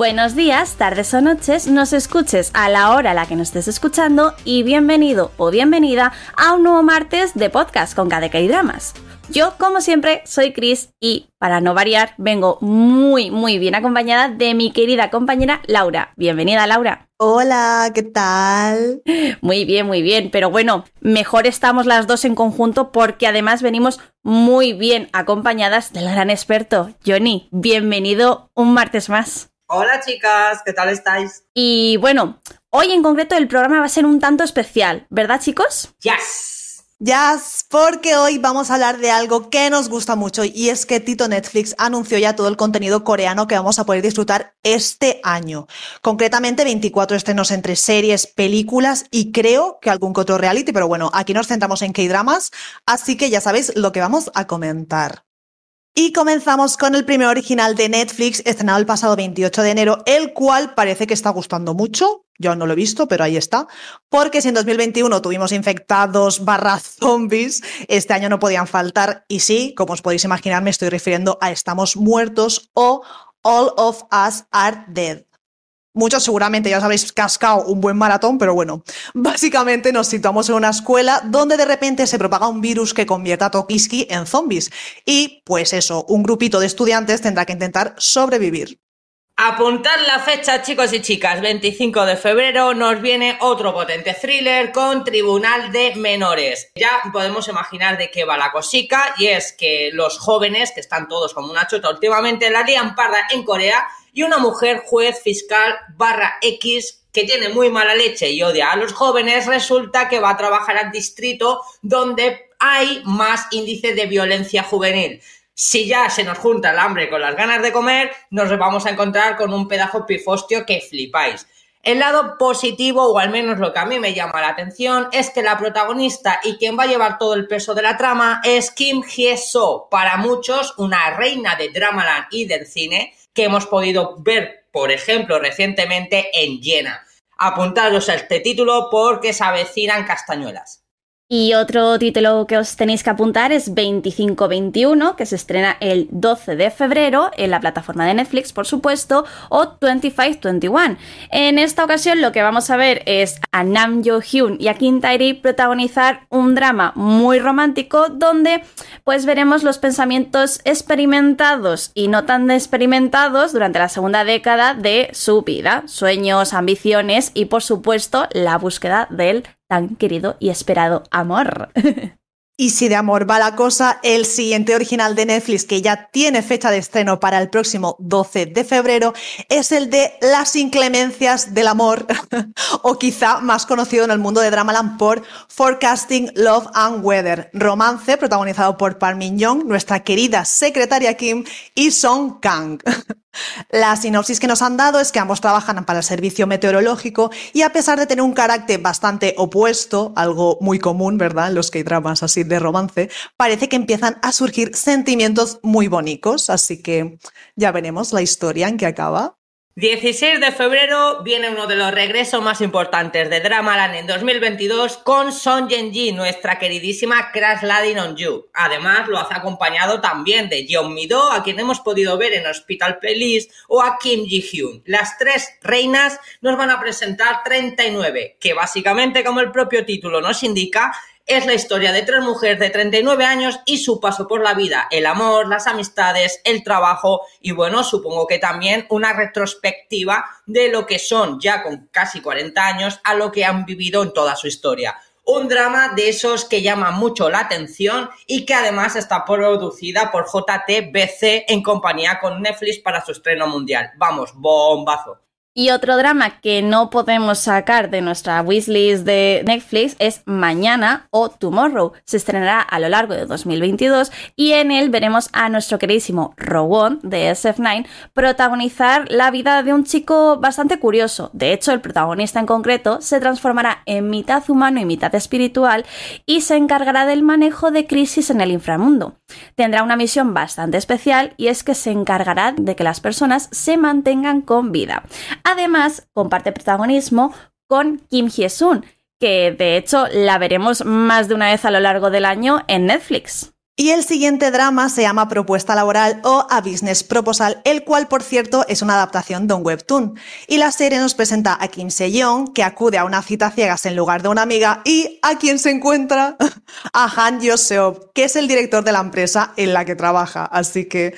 Buenos días, tardes o noches, nos escuches a la hora a la que nos estés escuchando y bienvenido o bienvenida a un nuevo martes de podcast con KDK y Dramas. Yo, como siempre, soy Chris y, para no variar, vengo muy, muy bien acompañada de mi querida compañera Laura. Bienvenida, Laura. Hola, ¿qué tal? Muy bien, muy bien, pero bueno, mejor estamos las dos en conjunto porque además venimos muy bien acompañadas del gran experto, Johnny. Bienvenido un martes más. Hola chicas, ¿qué tal estáis? Y bueno, hoy en concreto el programa va a ser un tanto especial, ¿verdad chicos? Yes. Ya, porque hoy vamos a hablar de algo que nos gusta mucho y es que Tito Netflix anunció ya todo el contenido coreano que vamos a poder disfrutar este año. Concretamente 24 estrenos entre series, películas y creo que algún que otro reality, pero bueno, aquí nos centramos en K-dramas, así que ya sabéis lo que vamos a comentar. Y comenzamos con el primer original de Netflix, estrenado el pasado 28 de enero, el cual parece que está gustando mucho. Yo no lo he visto, pero ahí está. Porque si en 2021 tuvimos infectados barra zombies, este año no podían faltar. Y sí, como os podéis imaginar, me estoy refiriendo a Estamos muertos o All of Us Are Dead. Muchos seguramente ya os habéis cascado un buen maratón, pero bueno, básicamente nos situamos en una escuela donde de repente se propaga un virus que convierte a Tokiski en zombies. Y pues eso, un grupito de estudiantes tendrá que intentar sobrevivir. Apuntad la fecha, chicos y chicas. 25 de febrero nos viene otro potente thriller con Tribunal de Menores. Ya podemos imaginar de qué va la cosica y es que los jóvenes, que están todos como una chota últimamente, la lían parda en Corea y una mujer juez fiscal barra X que tiene muy mala leche y odia a los jóvenes, resulta que va a trabajar al distrito donde hay más índice de violencia juvenil. Si ya se nos junta el hambre con las ganas de comer, nos vamos a encontrar con un pedazo pifostio que flipáis. El lado positivo, o al menos lo que a mí me llama la atención, es que la protagonista y quien va a llevar todo el peso de la trama es Kim Hye-so, para muchos una reina de Dramaland y del cine, que hemos podido ver, por ejemplo, recientemente en Jena. Apuntaros a este título porque se avecinan castañuelas. Y otro título que os tenéis que apuntar es 2521, que se estrena el 12 de febrero en la plataforma de Netflix, por supuesto, o 2521. En esta ocasión lo que vamos a ver es a Nam Jo Hyun y a Kim Tae protagonizar un drama muy romántico donde pues veremos los pensamientos experimentados y no tan experimentados durante la segunda década de su vida, sueños, ambiciones y por supuesto la búsqueda del tan querido y esperado amor. Y si de amor va la cosa, el siguiente original de Netflix, que ya tiene fecha de estreno para el próximo 12 de febrero, es el de Las inclemencias del amor, o quizá más conocido en el mundo de Dramaland por Forecasting Love and Weather, romance protagonizado por Park Min Young, nuestra querida secretaria Kim y Song Kang. La sinopsis que nos han dado es que ambos trabajan para el servicio meteorológico y a pesar de tener un carácter bastante opuesto, algo muy común, ¿verdad? En los que hay dramas así de romance, parece que empiezan a surgir sentimientos muy bonitos, así que ya veremos la historia en que acaba. 16 de febrero viene uno de los regresos más importantes de Dramaland en 2022 con Son Yen-ji, nuestra queridísima Crash Landing on You. Además, lo hace acompañado también de Jeon Mi-do, a quien hemos podido ver en Hospital Police, o a Kim Ji-hyun. Las tres reinas nos van a presentar 39, que básicamente, como el propio título nos indica, es la historia de tres mujeres de 39 años y su paso por la vida, el amor, las amistades, el trabajo y bueno, supongo que también una retrospectiva de lo que son ya con casi 40 años a lo que han vivido en toda su historia. Un drama de esos que llama mucho la atención y que además está producida por JTBC en compañía con Netflix para su estreno mundial. Vamos, bombazo. Y otro drama que no podemos sacar de nuestra wishlist de Netflix es Mañana o Tomorrow. Se estrenará a lo largo de 2022 y en él veremos a nuestro queridísimo Rowan de SF9 protagonizar la vida de un chico bastante curioso. De hecho, el protagonista en concreto se transformará en mitad humano y mitad espiritual y se encargará del manejo de crisis en el inframundo. Tendrá una misión bastante especial y es que se encargará de que las personas se mantengan con vida. Además, comparte protagonismo con Kim Hye-sun, que de hecho la veremos más de una vez a lo largo del año en Netflix. Y el siguiente drama se llama Propuesta Laboral o A Business Proposal, el cual, por cierto, es una adaptación de un webtoon. Y la serie nos presenta a Kim Se-young, que acude a una cita ciegas en lugar de una amiga, y a quien se encuentra a Han Yo-seop, que es el director de la empresa en la que trabaja. Así que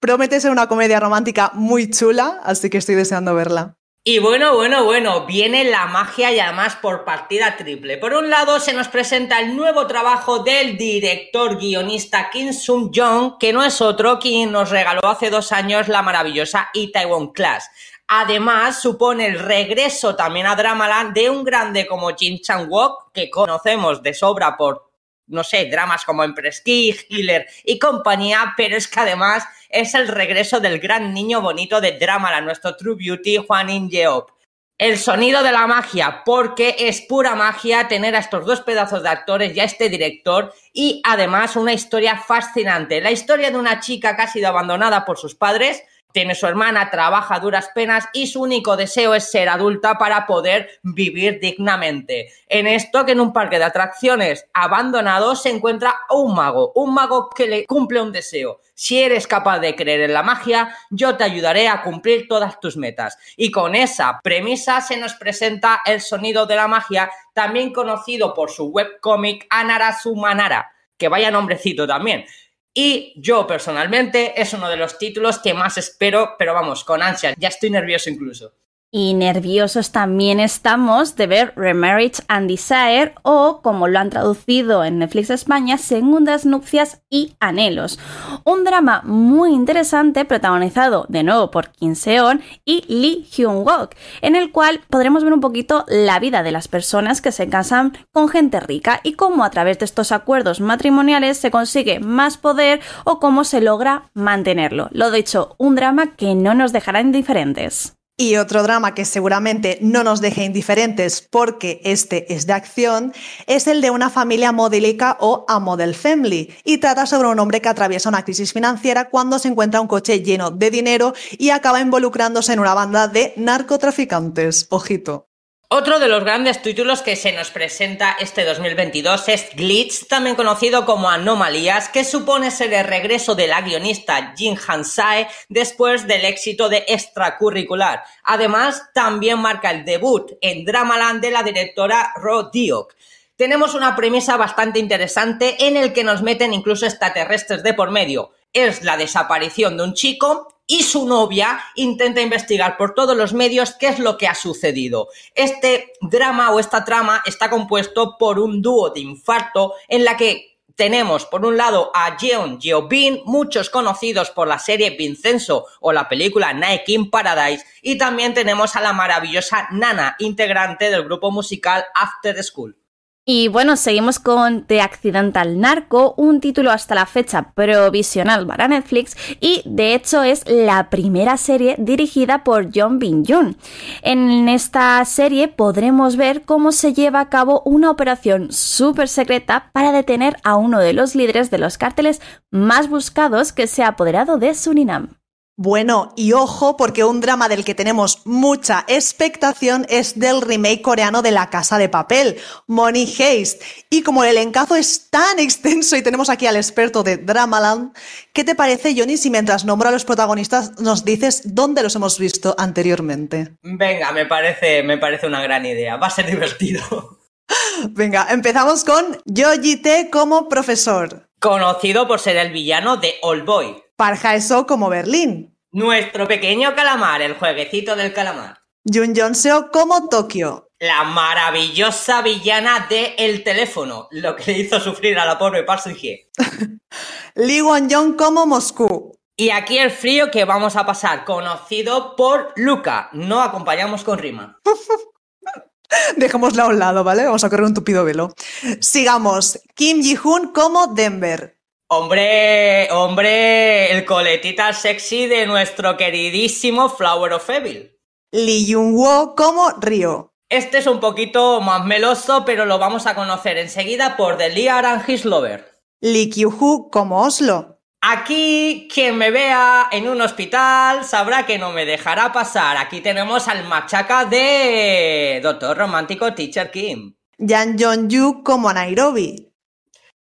promete ser una comedia romántica muy chula, así que estoy deseando verla. Y bueno, bueno, bueno, viene la magia y además por partida triple. Por un lado se nos presenta el nuevo trabajo del director guionista Kim Sung Jong, que no es otro quien nos regaló hace dos años la maravillosa Itaewon Class. Además, supone el regreso también a Dramaland de un grande como Jin Chang-wook, que conocemos de sobra por no sé, dramas como en Prestige, Healer y compañía, pero es que además es el regreso del gran niño bonito de Drama, nuestro True Beauty, Juan In Yeop. El sonido de la magia, porque es pura magia tener a estos dos pedazos de actores y a este director y además una historia fascinante. La historia de una chica que ha sido abandonada por sus padres, tiene su hermana, trabaja duras penas y su único deseo es ser adulta para poder vivir dignamente. En esto que en un parque de atracciones abandonado se encuentra un mago, un mago que le cumple un deseo. Si eres capaz de creer en la magia, yo te ayudaré a cumplir todas tus metas. Y con esa premisa se nos presenta el sonido de la magia, también conocido por su webcómic Anara Sumanara, que vaya nombrecito también. Y yo personalmente es uno de los títulos que más espero, pero vamos, con ansia, ya estoy nervioso incluso. Y nerviosos también estamos de ver Remarriage and Desire o, como lo han traducido en Netflix España, Segundas Nupcias y Anhelos. Un drama muy interesante protagonizado de nuevo por Kim Seon y Lee Hyun-wook, en el cual podremos ver un poquito la vida de las personas que se casan con gente rica y cómo a través de estos acuerdos matrimoniales se consigue más poder o cómo se logra mantenerlo. Lo dicho, un drama que no nos dejará indiferentes. Y otro drama que seguramente no nos deje indiferentes porque este es de acción, es el de una familia modélica o a model family y trata sobre un hombre que atraviesa una crisis financiera cuando se encuentra un coche lleno de dinero y acaba involucrándose en una banda de narcotraficantes. Ojito. Otro de los grandes títulos que se nos presenta este 2022 es Glitch, también conocido como Anomalías, que supone ser el regreso de la guionista Jin Han-sae después del éxito de Extracurricular. Además, también marca el debut en Dramaland de la directora Ro Diok. Tenemos una premisa bastante interesante en el que nos meten incluso extraterrestres de por medio. Es la desaparición de un chico y su novia intenta investigar por todos los medios qué es lo que ha sucedido. Este drama o esta trama está compuesto por un dúo de infarto en la que tenemos por un lado a Jeon Jeobin, muchos conocidos por la serie Vincenzo o la película Nike in Paradise, y también tenemos a la maravillosa Nana, integrante del grupo musical After School. Y bueno, seguimos con The Accidental Narco, un título hasta la fecha provisional para Netflix y de hecho es la primera serie dirigida por John Bin Jun. En esta serie podremos ver cómo se lleva a cabo una operación súper secreta para detener a uno de los líderes de los cárteles más buscados que se ha apoderado de Surinam. Bueno, y ojo, porque un drama del que tenemos mucha expectación es del remake coreano de La Casa de Papel, Money Heist. Y como el encazo es tan extenso y tenemos aquí al experto de Dramaland, ¿qué te parece, Johnny, si mientras nombro a los protagonistas nos dices dónde los hemos visto anteriormente? Venga, me parece, me parece una gran idea. Va a ser divertido. Venga, empezamos con Yoji T como profesor. Conocido por ser el villano de All Boy. Parja Eso como Berlín. Nuestro pequeño calamar, el jueguecito del calamar. Jun Seo como Tokio. La maravillosa villana de El Teléfono, lo que le hizo sufrir a la pobre Park Hye. Lee Won como Moscú. Y aquí el frío que vamos a pasar, conocido por Luca. No acompañamos con rima. Dejémosla a un lado, ¿vale? Vamos a correr un tupido velo. Sigamos. Kim Ji-hoon como Denver. Hombre, hombre, el coletita sexy de nuestro queridísimo Flower of Evil. Lee Jung-woo como Rio. Este es un poquito más meloso, pero lo vamos a conocer enseguida por The Liar and His Lover. Lee Kyu-hoo como Oslo. Aquí, quien me vea en un hospital sabrá que no me dejará pasar. Aquí tenemos al machaca de Doctor Romántico Teacher Kim. Jan Jong-yu como Nairobi.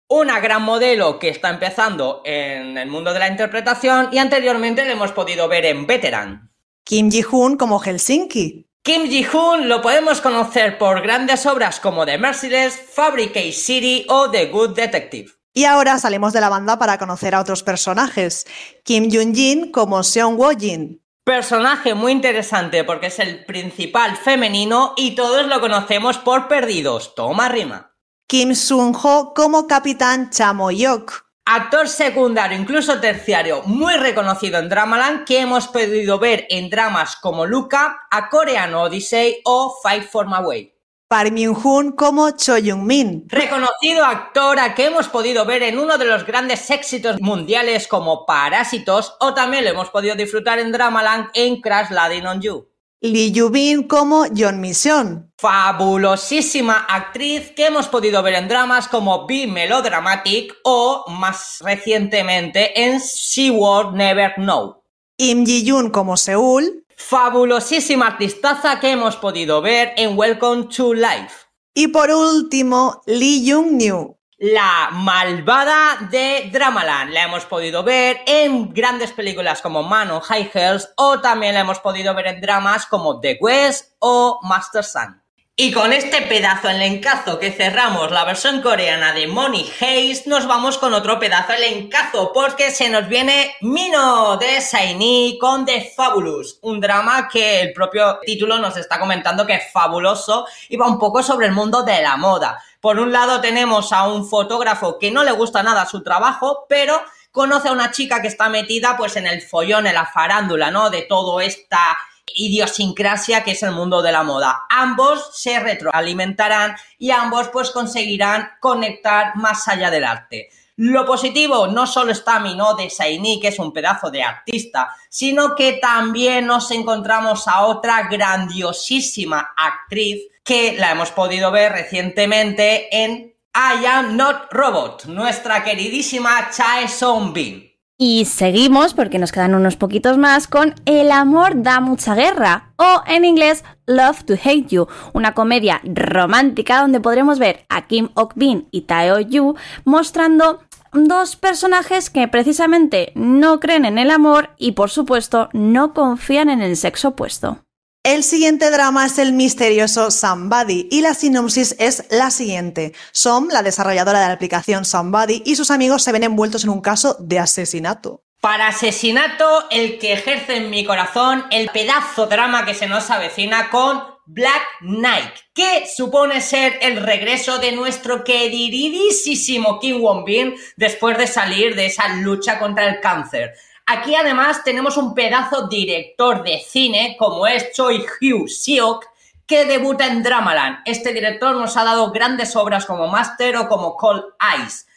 Una gran modelo que está empezando en el mundo de la interpretación y anteriormente le hemos podido ver en Veteran. Kim Ji-hoon como Helsinki. Kim Ji-hoon lo podemos conocer por grandes obras como The Merciless, Fabricate City o The Good Detective. Y ahora salimos de la banda para conocer a otros personajes. Kim Jun-jin como Seon Wo-jin. Personaje muy interesante porque es el principal femenino y todos lo conocemos por Perdidos. Toma rima. Kim Sun-ho como Capitán Chamoyok. Actor secundario, incluso terciario, muy reconocido en Dramaland, que hemos podido ver en dramas como Luca, A Korean Odyssey o Fight for My Way. Park Myung-hoon como Cho Young-min. Reconocido actor a que hemos podido ver en uno de los grandes éxitos mundiales como Parásitos o también lo hemos podido disfrutar en Dramaland en Crash Landing on You. Lee Yu-bin como John Mission. Fabulosísima actriz que hemos podido ver en dramas como Be Melodramatic o más recientemente en She Will Never Know. Im Ji-yoon como Seúl. Fabulosísima artistaza que hemos podido ver en Welcome to Life. Y por último, Lee Jung-new. La malvada de Dramaland. La hemos podido ver en grandes películas como Man High Hills o también la hemos podido ver en dramas como The West o Master Sun. Y con este pedazo en encazo que cerramos la versión coreana de Money Haze, nos vamos con otro pedazo en encazo, porque se nos viene Mino de Saini con The Fabulous, un drama que el propio título nos está comentando que es fabuloso y va un poco sobre el mundo de la moda. Por un lado tenemos a un fotógrafo que no le gusta nada su trabajo, pero conoce a una chica que está metida pues en el follón, en la farándula, ¿no? De todo esta idiosincrasia que es el mundo de la moda. Ambos se retroalimentarán y ambos pues conseguirán conectar más allá del arte. Lo positivo no solo está Mino de Saini, que es un pedazo de artista, sino que también nos encontramos a otra grandiosísima actriz que la hemos podido ver recientemente en I Am Not Robot, nuestra queridísima Chae Song Bin. Y seguimos, porque nos quedan unos poquitos más, con El amor da mucha guerra, o en inglés Love to Hate You, una comedia romántica donde podremos ver a Kim Ok-bin y Tae Yu mostrando dos personajes que precisamente no creen en el amor y por supuesto no confían en el sexo opuesto. El siguiente drama es el misterioso Somebody y la sinopsis es la siguiente. Som, la desarrolladora de la aplicación Somebody, y sus amigos se ven envueltos en un caso de asesinato. Para asesinato, el que ejerce en mi corazón el pedazo drama que se nos avecina con Black Knight, que supone ser el regreso de nuestro queridísimo Kim Won-bin después de salir de esa lucha contra el cáncer. Aquí además tenemos un pedazo director de cine como es Choi Hugh Siok que debuta en Dramaland. Este director nos ha dado grandes obras como Master o como Cold Eyes.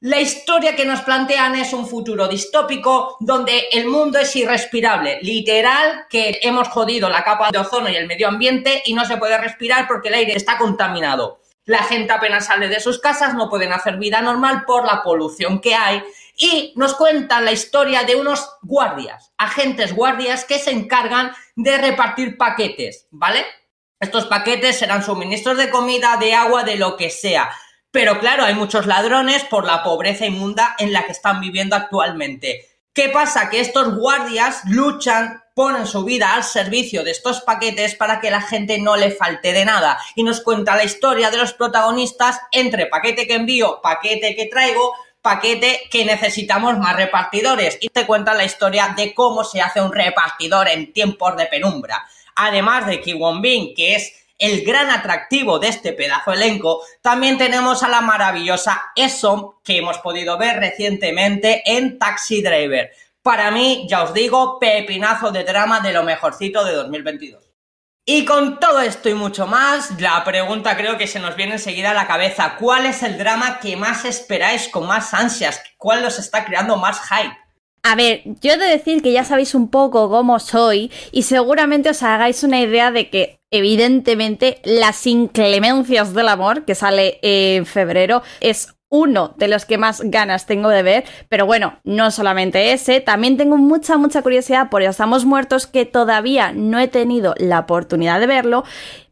La historia que nos plantean es un futuro distópico donde el mundo es irrespirable, literal que hemos jodido la capa de ozono y el medio ambiente y no se puede respirar porque el aire está contaminado. La gente apenas sale de sus casas, no pueden hacer vida normal por la polución que hay y nos cuentan la historia de unos guardias, agentes guardias que se encargan de repartir paquetes, ¿vale? Estos paquetes serán suministros de comida, de agua, de lo que sea. Pero claro, hay muchos ladrones por la pobreza inmunda en la que están viviendo actualmente. ¿Qué pasa? Que estos guardias luchan, ponen su vida al servicio de estos paquetes para que la gente no le falte de nada. Y nos cuenta la historia de los protagonistas entre paquete que envío, paquete que traigo, paquete que necesitamos más repartidores y te cuenta la historia de cómo se hace un repartidor en tiempos de penumbra. Además de Ki Won Bin, que es el gran atractivo de este pedazo elenco, también tenemos a la maravillosa Esom que hemos podido ver recientemente en Taxi Driver. Para mí, ya os digo, pepinazo de drama de lo mejorcito de 2022. Y con todo esto y mucho más, la pregunta creo que se nos viene enseguida a la cabeza. ¿Cuál es el drama que más esperáis con más ansias? ¿Cuál os está creando más hype? A ver, yo he de decir que ya sabéis un poco cómo soy y seguramente os hagáis una idea de que evidentemente las inclemencias del amor que sale en febrero es uno de los que más ganas tengo de ver, pero bueno, no solamente ese, también tengo mucha, mucha curiosidad por Estamos Muertos que todavía no he tenido la oportunidad de verlo.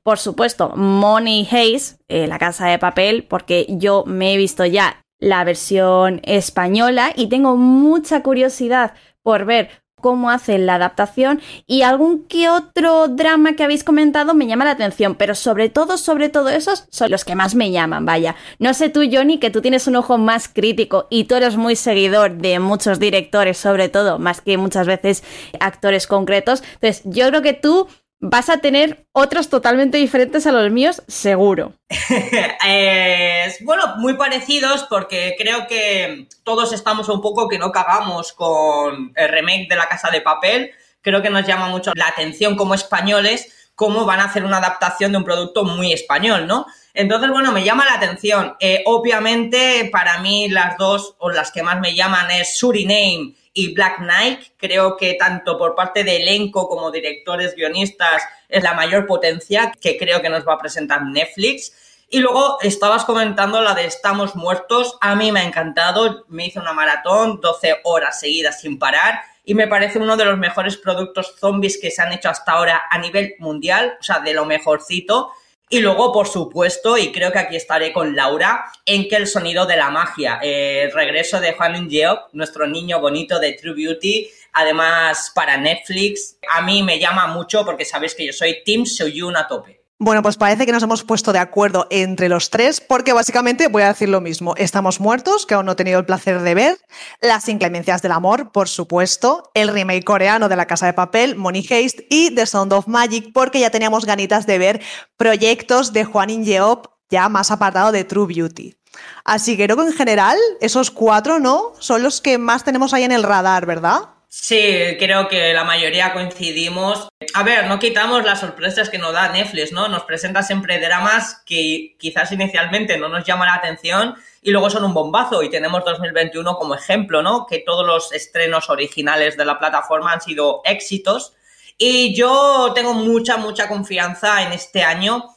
Por supuesto, Money Hayes, eh, La Casa de Papel, porque yo me he visto ya la versión española y tengo mucha curiosidad por ver cómo hacen la adaptación y algún que otro drama que habéis comentado me llama la atención, pero sobre todo, sobre todo esos son los que más me llaman, vaya. No sé tú, Johnny, que tú tienes un ojo más crítico y tú eres muy seguidor de muchos directores, sobre todo, más que muchas veces actores concretos. Entonces, yo creo que tú vas a tener otros totalmente diferentes a los míos, seguro. bueno, muy parecidos porque creo que todos estamos un poco que no cagamos con el remake de La Casa de Papel. Creo que nos llama mucho la atención como españoles cómo van a hacer una adaptación de un producto muy español, ¿no? Entonces, bueno, me llama la atención. Eh, obviamente, para mí las dos o las que más me llaman es Suriname y Black Knight. Creo que tanto por parte de elenco como directores, guionistas, es la mayor potencia que creo que nos va a presentar Netflix. Y luego estabas comentando la de Estamos Muertos. A mí me ha encantado. Me hice una maratón, 12 horas seguidas sin parar. Y me parece uno de los mejores productos zombies que se han hecho hasta ahora a nivel mundial. O sea, de lo mejorcito. Y luego, por supuesto, y creo que aquí estaré con Laura, en que el sonido de la magia, eh, el regreso de Juan Geoff, nuestro niño bonito de True Beauty, además para Netflix, a mí me llama mucho porque sabéis que yo soy Team Soyun a tope. Bueno, pues parece que nos hemos puesto de acuerdo entre los tres, porque básicamente voy a decir lo mismo. Estamos muertos, que aún no he tenido el placer de ver. Las inclemencias del amor, por supuesto. El remake coreano de La Casa de Papel, Money Heist y The Sound of Magic, porque ya teníamos ganitas de ver proyectos de Juan Ingeop ya más apartado de True Beauty. Así que creo que en general esos cuatro, ¿no? Son los que más tenemos ahí en el radar, ¿verdad? Sí, creo que la mayoría coincidimos. A ver, no quitamos las sorpresas que nos da Netflix, ¿no? Nos presenta siempre dramas que quizás inicialmente no nos llaman la atención y luego son un bombazo. Y tenemos 2021 como ejemplo, ¿no? Que todos los estrenos originales de la plataforma han sido éxitos. Y yo tengo mucha, mucha confianza en este año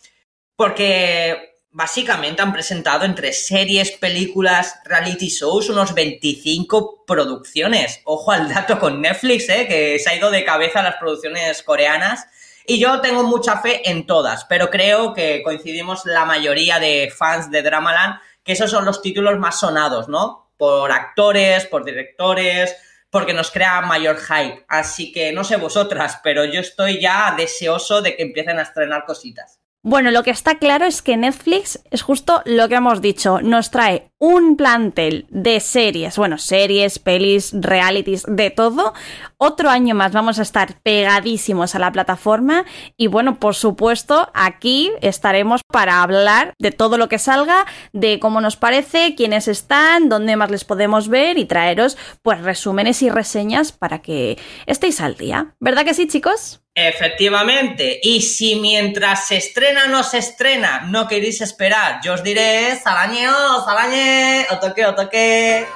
porque básicamente han presentado entre series, películas, reality shows, unos 25 producciones. Ojo al dato con Netflix, ¿eh? que se ha ido de cabeza las producciones coreanas. Y yo tengo mucha fe en todas, pero creo que coincidimos la mayoría de fans de Dramaland que esos son los títulos más sonados, ¿no? Por actores, por directores, porque nos crea mayor hype. Así que no sé vosotras, pero yo estoy ya deseoso de que empiecen a estrenar cositas. Bueno, lo que está claro es que Netflix es justo lo que hemos dicho, nos trae un plantel de series, bueno, series, pelis, realities, de todo. Otro año más vamos a estar pegadísimos a la plataforma y bueno, por supuesto, aquí estaremos para hablar de todo lo que salga, de cómo nos parece, quiénes están, dónde más les podemos ver y traeros pues resúmenes y reseñas para que estéis al día. ¿Verdad que sí, chicos? Efectivamente, y si mientras se estrena no se estrena, no queréis esperar, yo os diré, salañeo, salañe, o toque, o toque.